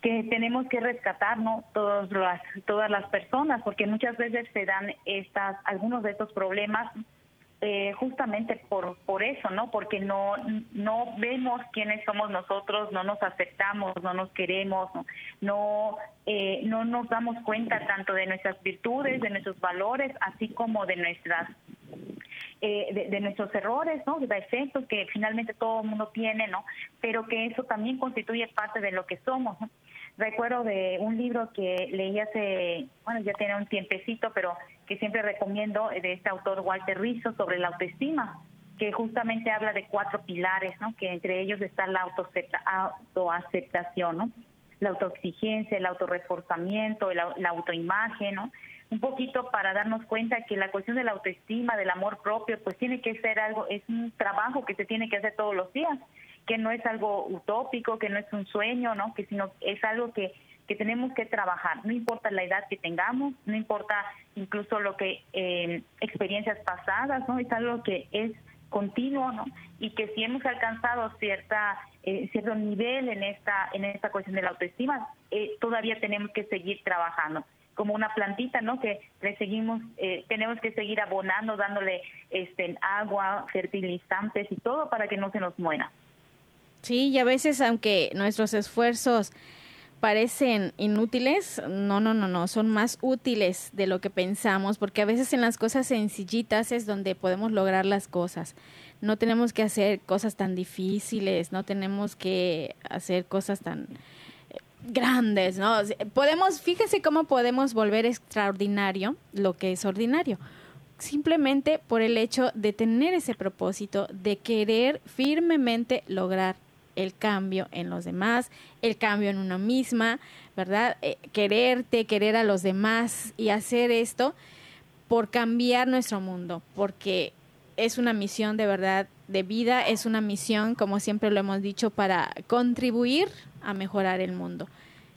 que tenemos que rescatar, ¿no? Todas las todas las personas, porque muchas veces se dan estas algunos de estos problemas eh, justamente por por eso, ¿no? Porque no no vemos quiénes somos nosotros, no nos aceptamos, no nos queremos, no no, eh, no nos damos cuenta tanto de nuestras virtudes, de nuestros valores, así como de nuestras eh, de, nuestros errores, ¿no? De defectos que finalmente todo el mundo tiene, ¿no? Pero que eso también constituye parte de lo que somos. Recuerdo de un libro que leí hace, bueno, ya tiene un tiempecito, pero que siempre recomiendo de este autor Walter Rizzo sobre la autoestima, que justamente habla de cuatro pilares, ¿no? Que entre ellos está la autoaceptación, ¿no? La autoexigencia, el autorreforzamiento, la autoimagen, ¿no? un poquito para darnos cuenta que la cuestión de la autoestima, del amor propio, pues tiene que ser algo, es un trabajo que se tiene que hacer todos los días que no es algo utópico, que no es un sueño, ¿no? Que sino es algo que que tenemos que trabajar, no importa la edad que tengamos, no importa incluso lo que eh, experiencias pasadas, ¿no? Es algo que es continuo, ¿no? Y que si hemos alcanzado cierta eh, cierto nivel en esta en esta cuestión de la autoestima, eh, todavía tenemos que seguir trabajando como una plantita, ¿no? Que le seguimos, eh, tenemos que seguir abonando, dándole este agua, fertilizantes y todo para que no se nos muera. Sí, y a veces aunque nuestros esfuerzos parecen inútiles, no, no, no, no, son más útiles de lo que pensamos, porque a veces en las cosas sencillitas es donde podemos lograr las cosas. No tenemos que hacer cosas tan difíciles, no tenemos que hacer cosas tan eh, grandes, ¿no? Podemos, fíjese cómo podemos volver extraordinario lo que es ordinario. Simplemente por el hecho de tener ese propósito, de querer firmemente lograr el cambio en los demás, el cambio en una misma, ¿verdad? Eh, quererte, querer a los demás y hacer esto por cambiar nuestro mundo, porque es una misión de verdad de vida, es una misión, como siempre lo hemos dicho, para contribuir a mejorar el mundo.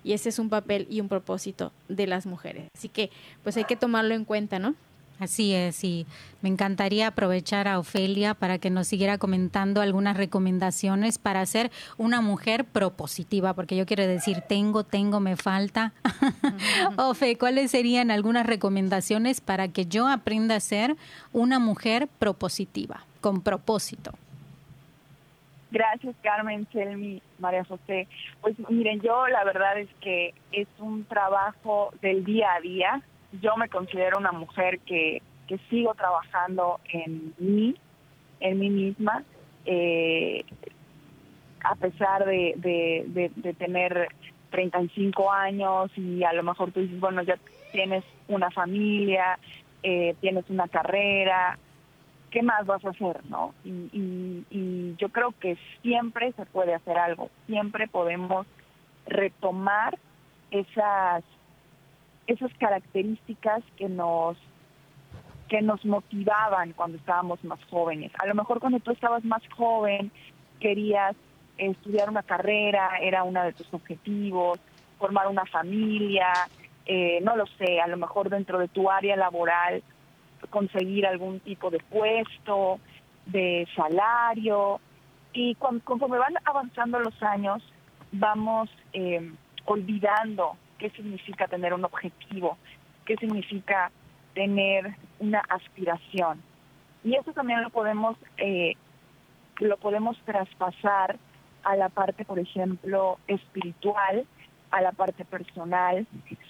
Y ese es un papel y un propósito de las mujeres. Así que, pues hay que tomarlo en cuenta, ¿no? Así es, y me encantaría aprovechar a Ofelia para que nos siguiera comentando algunas recomendaciones para ser una mujer propositiva, porque yo quiero decir, tengo, tengo, me falta. Ofe, ¿cuáles serían algunas recomendaciones para que yo aprenda a ser una mujer propositiva, con propósito? Gracias, Carmen, Selmi, María José. Pues miren, yo la verdad es que es un trabajo del día a día yo me considero una mujer que, que sigo trabajando en mí, en mí misma, eh, a pesar de, de, de, tener 35 años y a lo mejor tú dices, bueno, ya tienes una familia, eh, tienes una carrera, ¿qué más vas a hacer, no? Y, yo creo que siempre se puede hacer algo, siempre podemos retomar esas esas características que nos que nos motivaban cuando estábamos más jóvenes. A lo mejor cuando tú estabas más joven querías estudiar una carrera, era uno de tus objetivos, formar una familia, eh, no lo sé, a lo mejor dentro de tu área laboral conseguir algún tipo de puesto, de salario. Y conforme van avanzando los años, vamos eh, olvidando qué significa tener un objetivo, qué significa tener una aspiración. Y eso también lo podemos, eh, lo podemos traspasar a la parte, por ejemplo, espiritual, a la parte personal.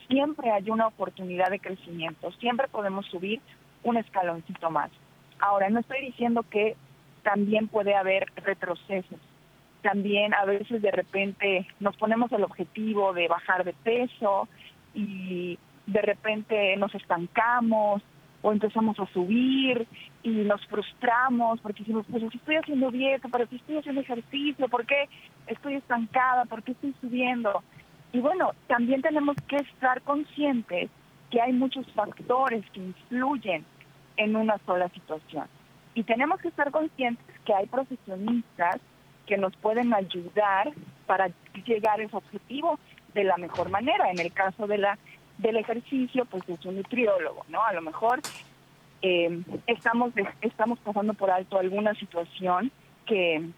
Siempre hay una oportunidad de crecimiento, siempre podemos subir un escaloncito más. Ahora, no estoy diciendo que también puede haber retrocesos también a veces de repente nos ponemos el objetivo de bajar de peso y de repente nos estancamos o empezamos a subir y nos frustramos porque decimos, pues si estoy haciendo dieta, ¿para qué estoy haciendo ejercicio? ¿Por qué estoy estancada? ¿Por qué estoy subiendo? Y bueno, también tenemos que estar conscientes que hay muchos factores que influyen en una sola situación. Y tenemos que estar conscientes que hay profesionistas que nos pueden ayudar para llegar a ese objetivo de la mejor manera. En el caso de la del ejercicio, pues es un nutriólogo, ¿no? A lo mejor eh, estamos estamos pasando por alto alguna situación que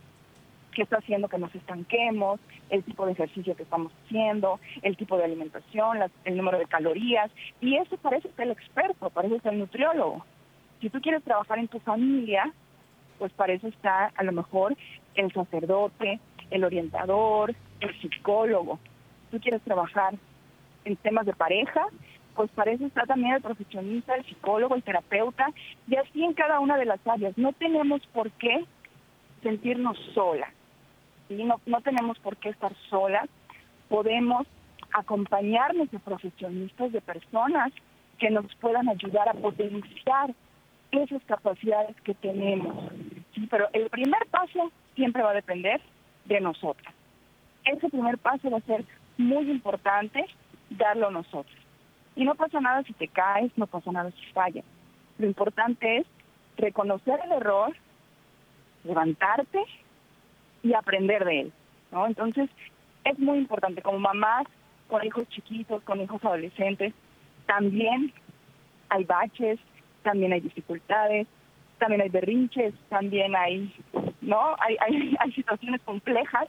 que está haciendo que nos estanquemos, el tipo de ejercicio que estamos haciendo, el tipo de alimentación, el número de calorías, y eso parece ser el experto, parece ser el nutriólogo. Si tú quieres trabajar en tu familia, pues para eso está a lo mejor el sacerdote, el orientador, el psicólogo. Tú quieres trabajar en temas de pareja, pues para eso está también el profesionista, el psicólogo, el terapeuta, y así en cada una de las áreas. No tenemos por qué sentirnos solas, no, no tenemos por qué estar solas, podemos acompañarnos de profesionistas, de personas que nos puedan ayudar a potenciar esas capacidades que tenemos. Sí, pero el primer paso siempre va a depender de nosotras. Ese primer paso va a ser muy importante darlo nosotros. Y no pasa nada si te caes, no pasa nada si fallas. Lo importante es reconocer el error, levantarte y aprender de él, ¿no? Entonces, es muy importante como mamás, con hijos chiquitos, con hijos adolescentes, también hay baches, también hay dificultades, también hay berrinches, también hay, ¿no? Hay, hay, hay situaciones complejas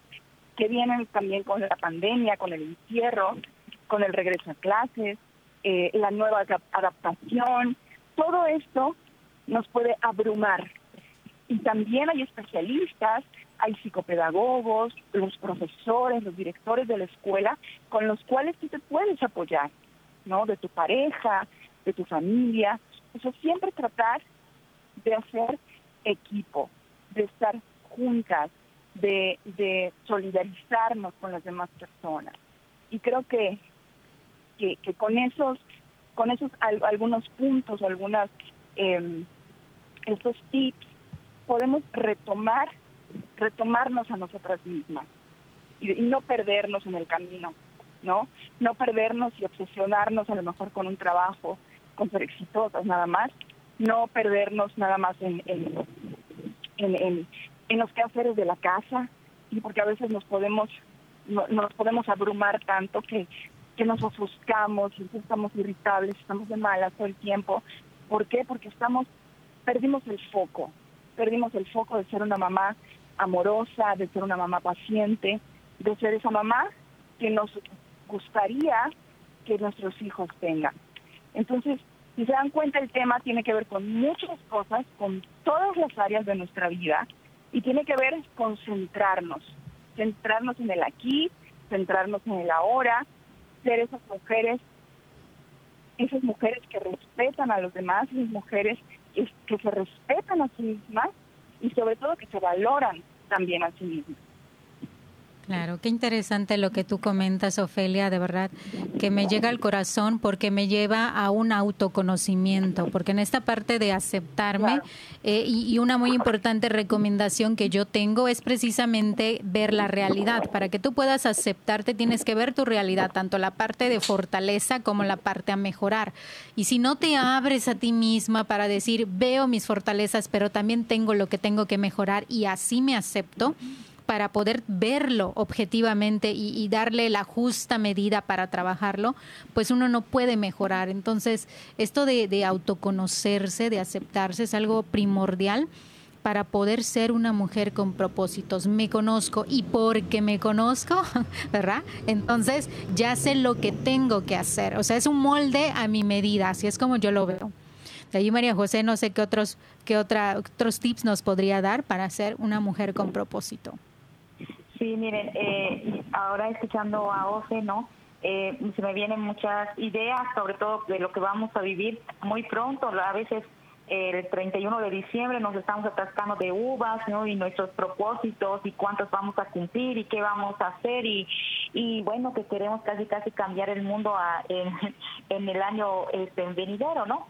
que vienen también con la pandemia, con el encierro, con el regreso a clases, eh, la nueva adaptación. Todo esto nos puede abrumar. Y también hay especialistas, hay psicopedagogos, los profesores, los directores de la escuela, con los cuales tú te puedes apoyar, ¿no? De tu pareja, de tu familia. Eso siempre tratar de hacer equipo, de estar juntas, de, de solidarizarnos con las demás personas. Y creo que, que, con esos, con esos algunos puntos, algunas eh, estos tips, podemos retomar, retomarnos a nosotras mismas y, y no perdernos en el camino, ¿no? No perdernos y obsesionarnos a lo mejor con un trabajo, con ser exitosas nada más, no perdernos nada más en, en, en, en, los quehaceres de la casa, y porque a veces nos podemos nos podemos abrumar tanto que, que nos ofuscamos, estamos irritables, estamos de malas todo el tiempo. ¿Por qué? Porque estamos, perdimos el foco, perdimos el foco de ser una mamá amorosa, de ser una mamá paciente, de ser esa mamá que nos gustaría que nuestros hijos tengan. Entonces, si se dan cuenta, el tema tiene que ver con muchas cosas, con todas las áreas de nuestra vida, y tiene que ver con centrarnos, centrarnos en el aquí, centrarnos en el ahora, ser esas mujeres, esas mujeres que respetan a los demás, esas mujeres que, que se respetan a sí mismas y sobre todo que se valoran también a sí mismas. Claro, qué interesante lo que tú comentas, Ofelia, de verdad, que me llega al corazón porque me lleva a un autoconocimiento, porque en esta parte de aceptarme eh, y, una muy importante recomendación que yo tengo es precisamente ver la realidad. Para que tú puedas aceptarte tienes que ver tu realidad, tanto la parte de fortaleza como la parte a mejorar. Y si no te abres a ti misma para decir, veo mis fortalezas, pero también tengo lo que tengo que mejorar y así me acepto, para poder verlo objetivamente y, darle la justa medida para trabajarlo, pues uno no puede mejorar. Entonces, esto de, autoconocerse, de aceptarse, es algo primordial para poder ser una mujer con propósitos. Me conozco y porque me conozco, ¿verdad? Entonces ya sé lo que tengo que hacer. O sea, es un molde a mi medida, así es como yo lo veo. De ahí María José, no sé qué otros, qué otra, otros tips nos podría dar para ser una mujer con propósito. Sí, miren, eh, ahora escuchando a Ose, ¿no? Eh, se me vienen muchas ideas, sobre todo de lo que vamos a vivir muy pronto. A veces el 31 de diciembre nos estamos atascando de uvas, ¿no? Y nuestros propósitos y cuántos vamos a cumplir y qué vamos a hacer y, y bueno, que queremos casi casi cambiar el mundo a, en, en el año este, venidero, ¿no?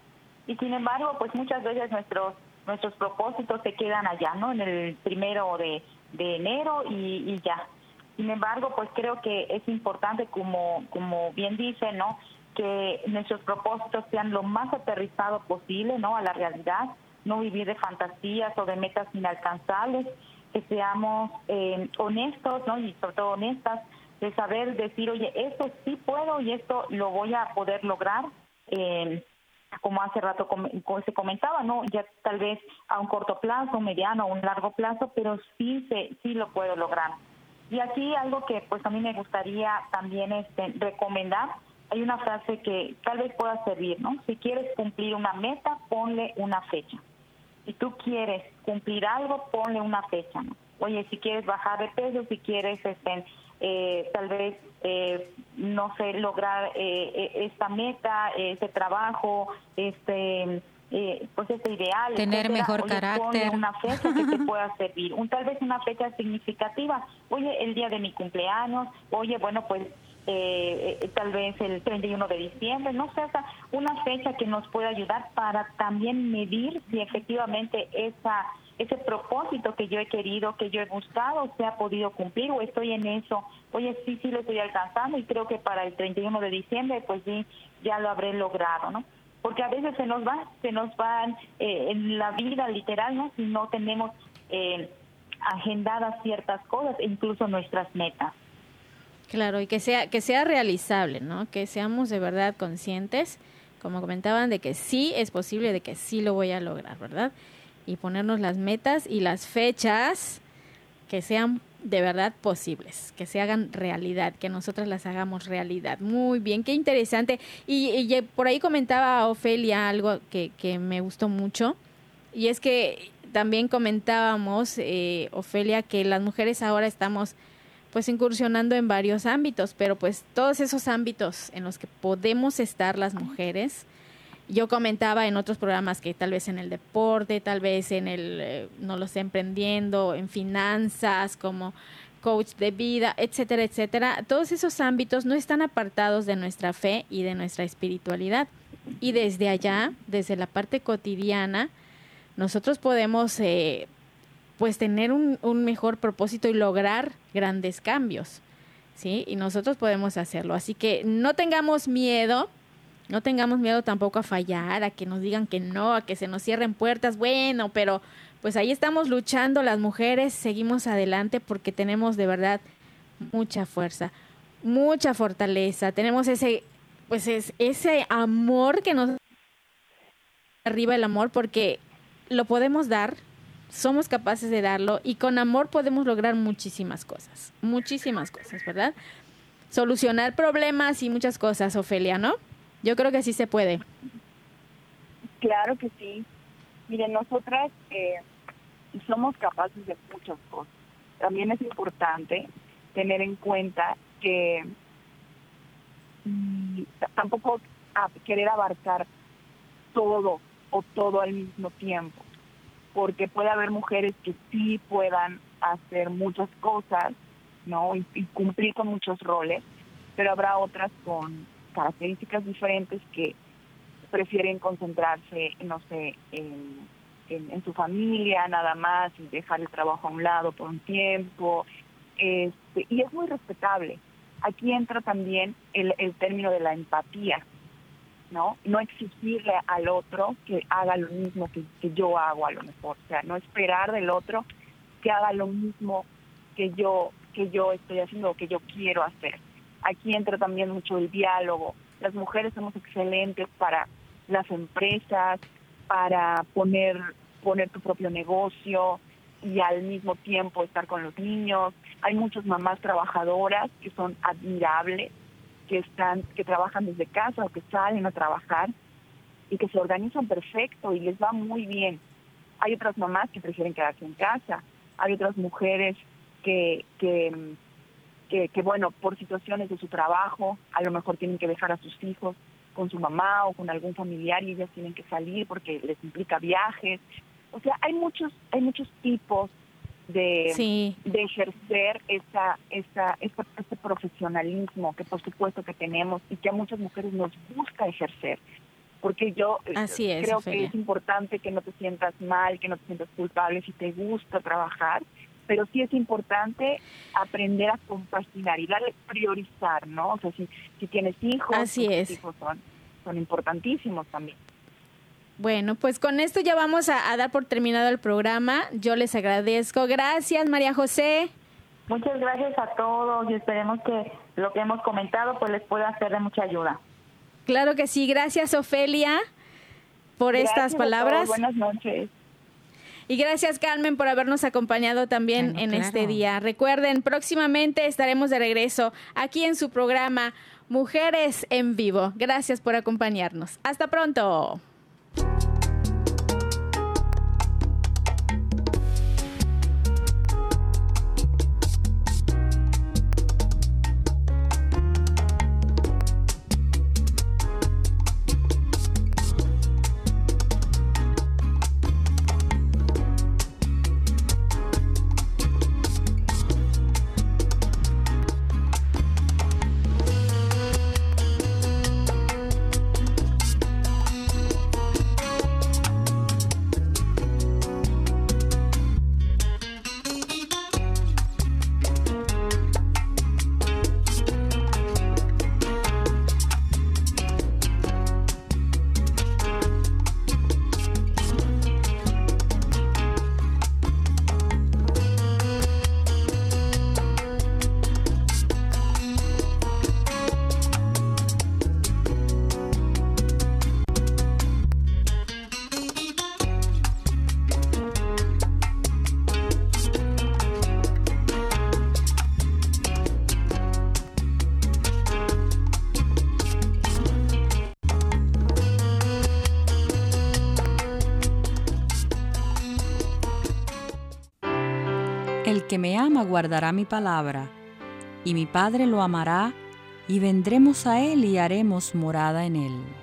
Y sin embargo, pues muchas veces nuestros nuestros propósitos se quedan allá, ¿no? En el primero de, de enero y, ya. Sin embargo, pues creo que es importante, como, como bien dice, ¿no? Que nuestros propósitos sean lo más aterrizados posible, ¿no? A la realidad, no vivir de fantasías o de metas inalcanzables, que seamos eh, honestos, ¿no? Y sobre todo honestas, de saber decir, oye, esto sí puedo y esto lo voy a poder lograr. Eh, como hace rato se comentaba, no, ya tal vez a un corto plazo, mediano o un largo plazo, pero sí se sí lo puedo lograr. Y aquí algo que pues a mí me gustaría también este, recomendar, hay una frase que tal vez pueda servir, ¿no? Si quieres cumplir una meta, ponle una fecha. Si tú quieres cumplir algo, ponle una fecha, ¿no? Oye, si quieres bajar de peso, si quieres este, eh, tal vez, eh, no sé, lograr eh, esta meta, ese trabajo, este pues ese ideal. Tener mejor carácter. Una fecha que te pueda servir, un, tal vez una fecha significativa. Oye, el día de mi cumpleaños, oye, bueno, pues tal vez el 31 de diciembre, no sé, una fecha que nos pueda ayudar para también medir si efectivamente esa ese propósito que yo he querido, que yo he buscado, se ha podido cumplir o estoy en eso. Oye, sí, sí lo estoy alcanzando y creo que para el 31 de diciembre, pues sí, ya lo habré logrado, ¿no? Porque a veces se nos va, se nos van eh, en la vida literal, ¿no? Si no tenemos eh, agendadas ciertas cosas, incluso nuestras metas. Claro, y que sea, que sea realizable, ¿no? Que seamos de verdad conscientes, como comentaban, de que sí es posible, de que sí lo voy a lograr, ¿verdad? Y ponernos las metas y las fechas que sean de verdad posibles, que se hagan realidad, que nosotras las hagamos realidad. Muy bien, qué interesante. Y, por ahí comentaba Ofelia algo que, que me gustó mucho, y es que también comentábamos, eh, Ofelia, que las mujeres ahora estamos pues incursionando en varios ámbitos, pero pues todos esos ámbitos en los que podemos estar las mujeres, yo comentaba en otros programas que tal vez en el deporte, tal vez en el, eh, no lo sé, emprendiendo, en finanzas, como coach de vida, etcétera, etcétera. Todos esos ámbitos no están apartados de nuestra fe y de nuestra espiritualidad. Y desde allá, desde la parte cotidiana, nosotros podemos eh, pues tener un, un, mejor propósito y lograr grandes cambios, ¿sí? Y nosotros podemos hacerlo. Así que no tengamos miedo, no tengamos miedo tampoco a fallar, a que nos digan que no, a que se nos cierren puertas, bueno, pero pues ahí estamos luchando las mujeres, seguimos adelante porque tenemos de verdad mucha fuerza, mucha fortaleza, tenemos ese, pues es, ese amor que nos arriba el amor porque lo podemos dar, somos capaces de darlo y con amor podemos lograr muchísimas cosas, muchísimas cosas, ¿verdad? Solucionar problemas y muchas cosas, Ofelia, ¿no? Yo creo que sí se puede. Claro que sí. Miren, nosotras eh, somos capaces de muchas cosas. También es importante tener en cuenta que mm, tampoco querer abarcar todo o todo al mismo tiempo porque puede haber mujeres que sí puedan hacer muchas cosas, ¿no? Y, y, cumplir con muchos roles, pero habrá otras con características diferentes que prefieren concentrarse, no sé, en, en, su familia nada más y dejar el trabajo a un lado por un tiempo. Este, y es muy respetable. Aquí entra también el, el término de la empatía, ¿no? No exigirle al otro que haga lo mismo que, que, yo hago a lo mejor, o sea, no esperar del otro que haga lo mismo que yo que yo estoy haciendo o que yo quiero hacer. Aquí entra también mucho el diálogo. Las mujeres somos excelentes para las empresas, para poner poner tu propio negocio y al mismo tiempo estar con los niños. Hay muchas mamás trabajadoras que son admirables que están, que trabajan desde casa o que salen a trabajar y que se organizan perfecto y les va muy bien. Hay otras mamás que prefieren quedarse en casa, hay otras mujeres que, que, que, que, bueno, por situaciones de su trabajo, a lo mejor tienen que dejar a sus hijos con su mamá o con algún familiar y ellas tienen que salir porque les implica viajes. O sea, hay muchos, hay muchos tipos de, sí. de ejercer esa, esa, esa, ese profesionalismo que por supuesto que tenemos y que a muchas mujeres nos gusta ejercer. Porque yo Así es, creo que es importante que no te sientas mal, que no te sientas culpable si te gusta trabajar, pero sí es importante aprender a compaginar y darle priorizar, ¿no? O sea, si, si tienes hijos, Así tus es. hijos son, son importantísimos también. Bueno, pues con esto ya vamos a, a, dar por terminado el programa. Yo les agradezco. Gracias, María José. Muchas gracias a todos y esperemos que lo que hemos comentado pues les pueda ser de mucha ayuda. Claro que sí. Gracias, Ofelia, por gracias estas palabras. Buenas noches. Y gracias, Carmen, por habernos acompañado también en claro. este día. Recuerden, próximamente estaremos de regreso aquí en su programa Mujeres en Vivo. Gracias por acompañarnos. Hasta pronto. Guardará mi palabra, y mi Padre lo amará, y vendremos a él y haremos morada en él.